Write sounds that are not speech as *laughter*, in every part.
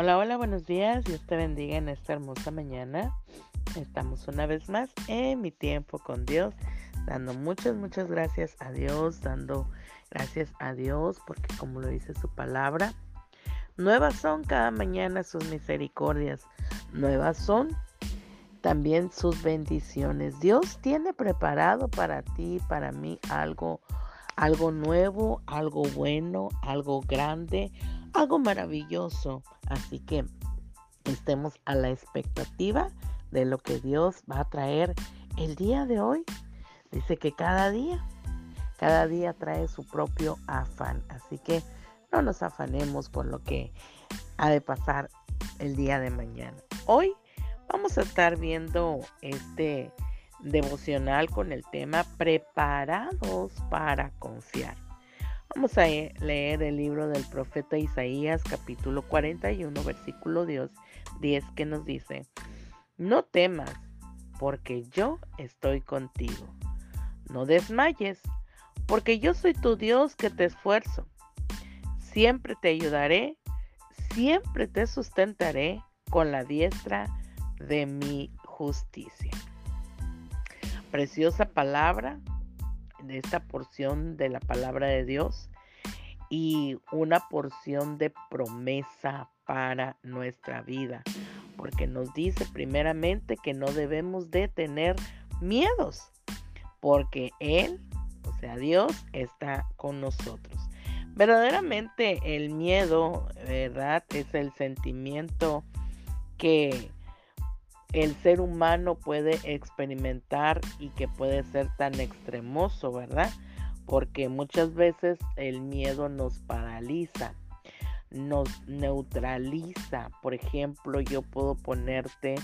Hola, hola, buenos días. Dios te bendiga en esta hermosa mañana. Estamos una vez más en mi tiempo con Dios, dando muchas, muchas gracias a Dios, dando gracias a Dios, porque como lo dice su palabra, nuevas son cada mañana sus misericordias, nuevas son también sus bendiciones. Dios tiene preparado para ti, para mí, algo, algo nuevo, algo bueno, algo grande, algo maravilloso. Así que estemos a la expectativa de lo que Dios va a traer el día de hoy. Dice que cada día, cada día trae su propio afán. Así que no nos afanemos por lo que ha de pasar el día de mañana. Hoy vamos a estar viendo este devocional con el tema preparados para confiar. Vamos a leer el libro del profeta Isaías capítulo 41 versículo 10, 10 que nos dice, no temas porque yo estoy contigo. No desmayes porque yo soy tu Dios que te esfuerzo. Siempre te ayudaré, siempre te sustentaré con la diestra de mi justicia. Preciosa palabra de esta porción de la palabra de Dios y una porción de promesa para nuestra vida, porque nos dice primeramente que no debemos de tener miedos, porque Él, o sea, Dios, está con nosotros. Verdaderamente el miedo, ¿verdad? Es el sentimiento que el ser humano puede experimentar y que puede ser tan extremoso, ¿verdad? Porque muchas veces el miedo nos paraliza, nos neutraliza. Por ejemplo, yo puedo ponerte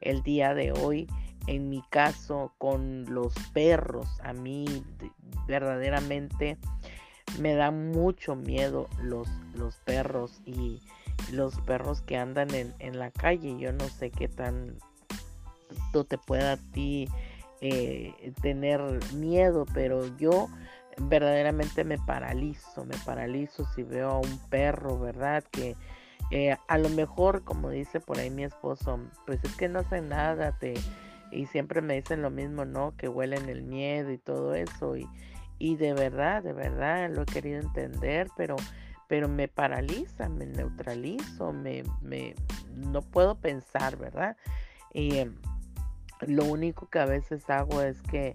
el día de hoy, en mi caso, con los perros. A mí verdaderamente me da mucho miedo los, los perros y los perros que andan en, en la calle. Yo no sé qué tan te pueda a ti eh, tener miedo, pero yo verdaderamente me paralizo, me paralizo si veo a un perro, ¿verdad? Que eh, a lo mejor, como dice por ahí mi esposo, pues es que no hacen nada, te, y siempre me dicen lo mismo, ¿no? Que huelen el miedo y todo eso, y, y de verdad, de verdad lo he querido entender, pero pero me paraliza, me neutralizo, me, me no puedo pensar, ¿verdad? Y lo único que a veces hago es que,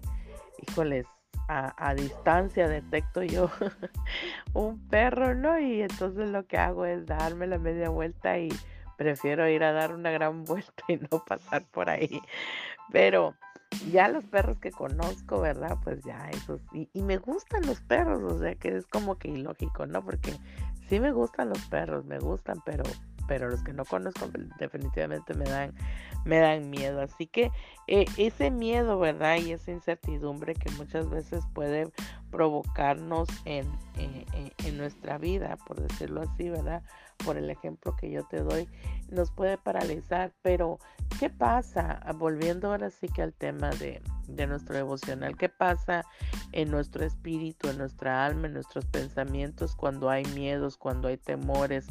híjoles, a, distancia detecto yo *laughs* un perro, ¿no? Y entonces lo que hago es darme la media vuelta y prefiero ir a dar una gran *laughs* vuelta y no pasar por ahí. Pero ya los perros que conozco, ¿verdad? Pues ya esos. Y, y me gustan los perros, o sea que es como que ilógico, ¿no? Porque sí me gustan los perros, me gustan, pero pero los que no conozco definitivamente me dan, me dan miedo. Así que eh, ese miedo, ¿verdad? Y esa incertidumbre que muchas veces puede provocarnos en, en, nuestra vida, por decirlo así, ¿verdad? Por el ejemplo que yo te doy, nos puede paralizar. Pero, ¿qué pasa? Volviendo ahora sí que al tema de, de nuestro devocional, ¿qué pasa en nuestro espíritu, en nuestra alma, en nuestros pensamientos cuando hay miedos, cuando hay temores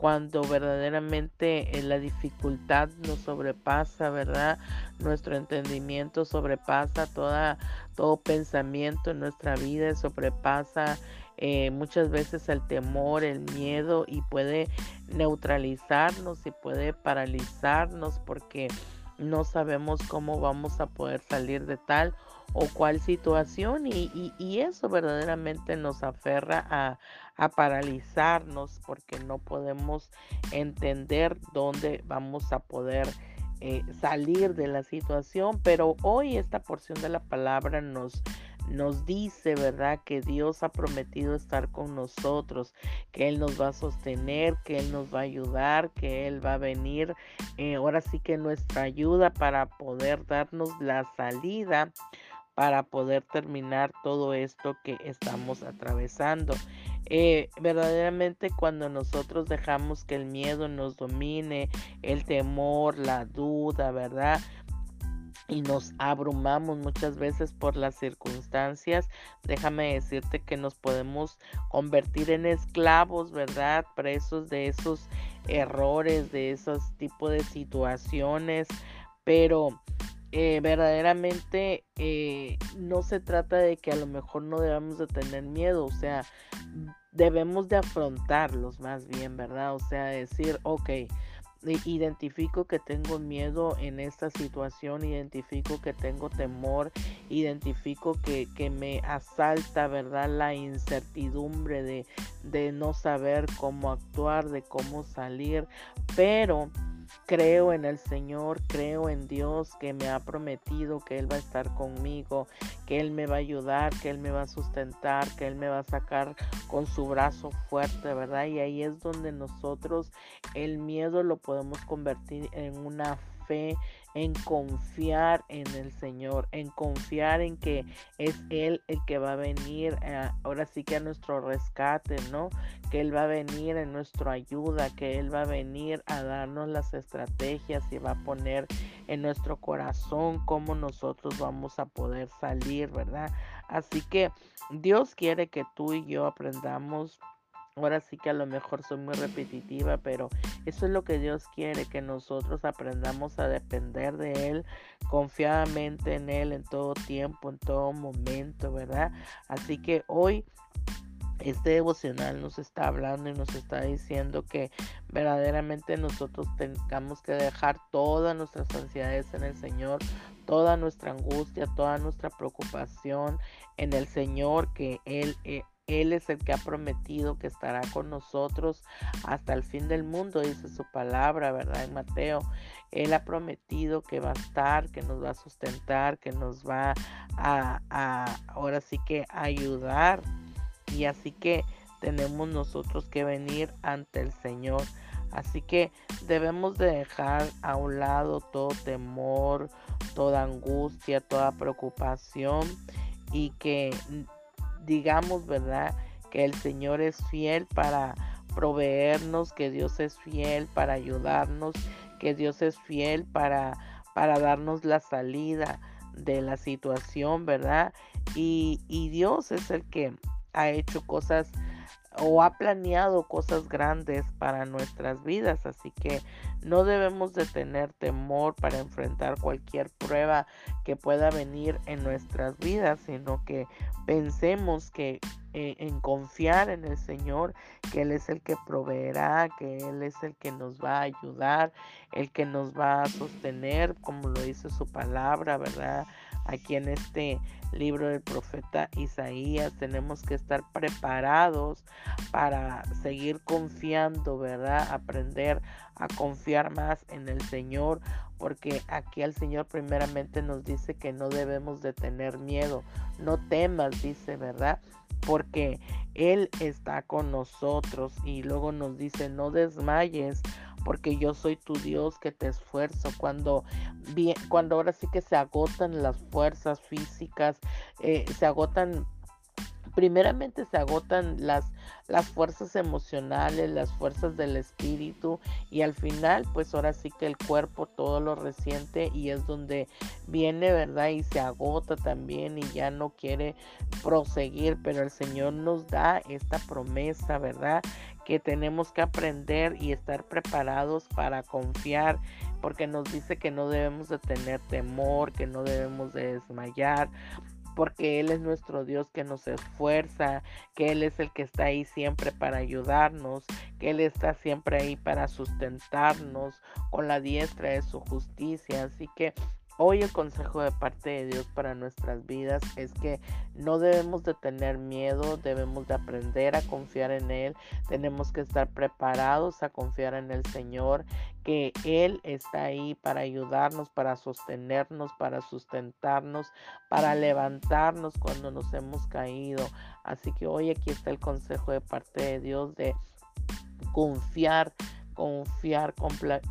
cuando verdaderamente eh, la dificultad nos sobrepasa, ¿verdad? Nuestro entendimiento sobrepasa toda, todo pensamiento en nuestra vida, sobrepasa eh, muchas veces el temor, el miedo y puede neutralizarnos y puede paralizarnos porque no sabemos cómo vamos a poder salir de tal o cual situación y, eso verdaderamente nos aferra a, a, paralizarnos porque no podemos entender dónde vamos a poder eh, salir de la situación pero hoy esta porción de la palabra nos nos dice, ¿verdad? Que Dios ha prometido estar con nosotros, que Él nos va a sostener, que Él nos va a ayudar, que Él va a venir, eh, ahora sí que nuestra ayuda para poder darnos la salida para poder terminar todo esto que estamos atravesando. Eh, verdaderamente cuando nosotros dejamos que el miedo nos domine, el temor, la duda, ¿verdad? Y nos abrumamos muchas veces por las circunstancias, déjame decirte que nos podemos convertir en esclavos, ¿verdad? Presos de esos errores, de esos tipos de situaciones, pero eh, verdaderamente eh, no se trata de que a lo mejor no debamos de tener miedo, o sea, debemos de afrontarlos más bien, ¿verdad? O sea, decir, ok, identifico que tengo miedo en esta situación, identifico que tengo temor, identifico que, que me asalta, ¿verdad? La incertidumbre de, de no saber cómo actuar, de cómo salir, pero creo en el Señor, creo en Dios que me ha prometido que Él va a estar conmigo, que Él me va a ayudar, que Él me va a sustentar, que Él me va a sacar con su brazo fuerte, ¿verdad? Y ahí es donde nosotros el miedo lo podemos convertir en una fe en confiar en el Señor, en confiar en que es Él el que va a venir, eh, ahora sí que a nuestro rescate, ¿no? Que Él va a venir en nuestra ayuda, que Él va a venir a darnos las estrategias y va a poner en nuestro corazón cómo nosotros vamos a poder salir, ¿verdad? Así que Dios quiere que tú y yo aprendamos Ahora sí que a lo mejor soy muy repetitiva, pero eso es lo que Dios quiere, que nosotros aprendamos a depender de Él confiadamente en Él en todo tiempo, en todo momento, ¿verdad? Así que hoy este devocional nos está hablando y nos está diciendo que verdaderamente nosotros tengamos que dejar todas nuestras ansiedades en el Señor, toda nuestra angustia, toda nuestra preocupación en el Señor, que Él eh, él es el que ha prometido que estará con nosotros hasta el fin del mundo, dice su palabra, ¿verdad? En Mateo, Él ha prometido que va a estar, que nos va a sustentar, que nos va a, ahora sí que ayudar. Y así que tenemos nosotros que venir ante el Señor. Así que debemos de dejar a un lado todo temor, toda angustia, toda preocupación y que digamos, ¿verdad? Que el Señor es fiel para proveernos, que Dios es fiel para ayudarnos, que Dios es fiel para, para darnos la salida de la situación, ¿verdad? Y, y Dios es el que ha hecho cosas o ha planeado cosas grandes para nuestras vidas, así que no debemos de tener temor para enfrentar cualquier prueba que pueda venir en nuestras vidas, sino que pensemos que eh, en confiar en el Señor, que Él es el que proveerá, que Él es el que nos va a ayudar, el que nos va a sostener, como lo dice su palabra, ¿verdad? Aquí en este libro del profeta Isaías tenemos que estar preparados para seguir confiando, ¿verdad? Aprender a confiar más en el Señor, porque aquí el Señor primeramente nos dice que no debemos de tener miedo, no temas, dice, ¿verdad? Porque Él está con nosotros y luego nos dice, no desmayes, porque yo soy tu Dios que te esfuerzo. Cuando, cuando ahora sí que se agotan las fuerzas físicas, eh, se agotan primeramente se agotan las, las fuerzas emocionales, las fuerzas del espíritu y al final pues ahora sí que el cuerpo todo lo resiente y es donde viene, ¿verdad? Y se agota también y ya no quiere proseguir, pero el Señor nos da esta promesa, ¿verdad? Que tenemos que aprender y estar preparados para confiar porque nos dice que no debemos de tener temor, que no debemos de desmayar, porque Él es nuestro Dios que nos esfuerza, que Él es el que está ahí siempre para ayudarnos, que Él está siempre ahí para sustentarnos con la diestra de su justicia. Así que Hoy el consejo de parte de Dios para nuestras vidas es que no debemos de tener miedo, debemos de aprender a confiar en Él, tenemos que estar preparados a confiar en el Señor, que Él está ahí para ayudarnos, para sostenernos, para sustentarnos, para levantarnos cuando nos hemos caído. Así que hoy aquí está el consejo de parte de Dios de confiar confiar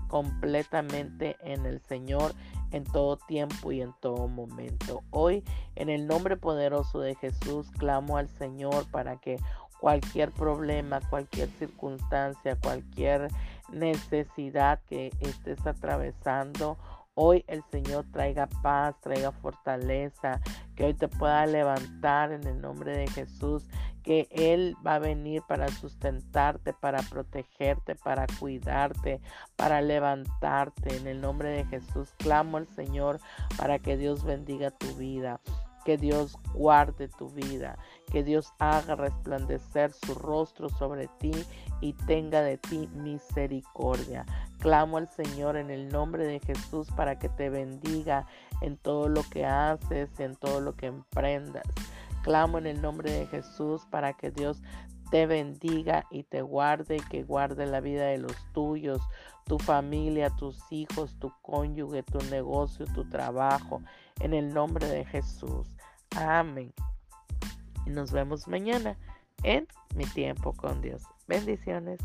completamente en el Señor en todo tiempo y en todo momento. Hoy, en el nombre poderoso de Jesús, clamo al Señor para que cualquier problema, cualquier circunstancia, cualquier necesidad que estés atravesando, hoy el Señor traiga paz, traiga fortaleza, que hoy te pueda levantar en el nombre de Jesús, que Él va a venir para sustentarte, para protegerte, para cuidarte, para levantarte. En el nombre de Jesús clamo al Señor para que Dios bendiga tu vida que Dios guarde tu vida, que Dios haga resplandecer su rostro sobre ti y tenga de ti misericordia. Clamo al Señor en el nombre de Jesús para que te bendiga en todo lo que haces, en todo lo que emprendas. Clamo en el nombre de Jesús para que Dios te bendiga y te guarde y que guarde la vida de los tuyos, tu familia, tus hijos, tu cónyuge, tu negocio, tu trabajo, en el nombre de Jesús. Amén. Y nos vemos mañana en mi tiempo con Dios. Bendiciones.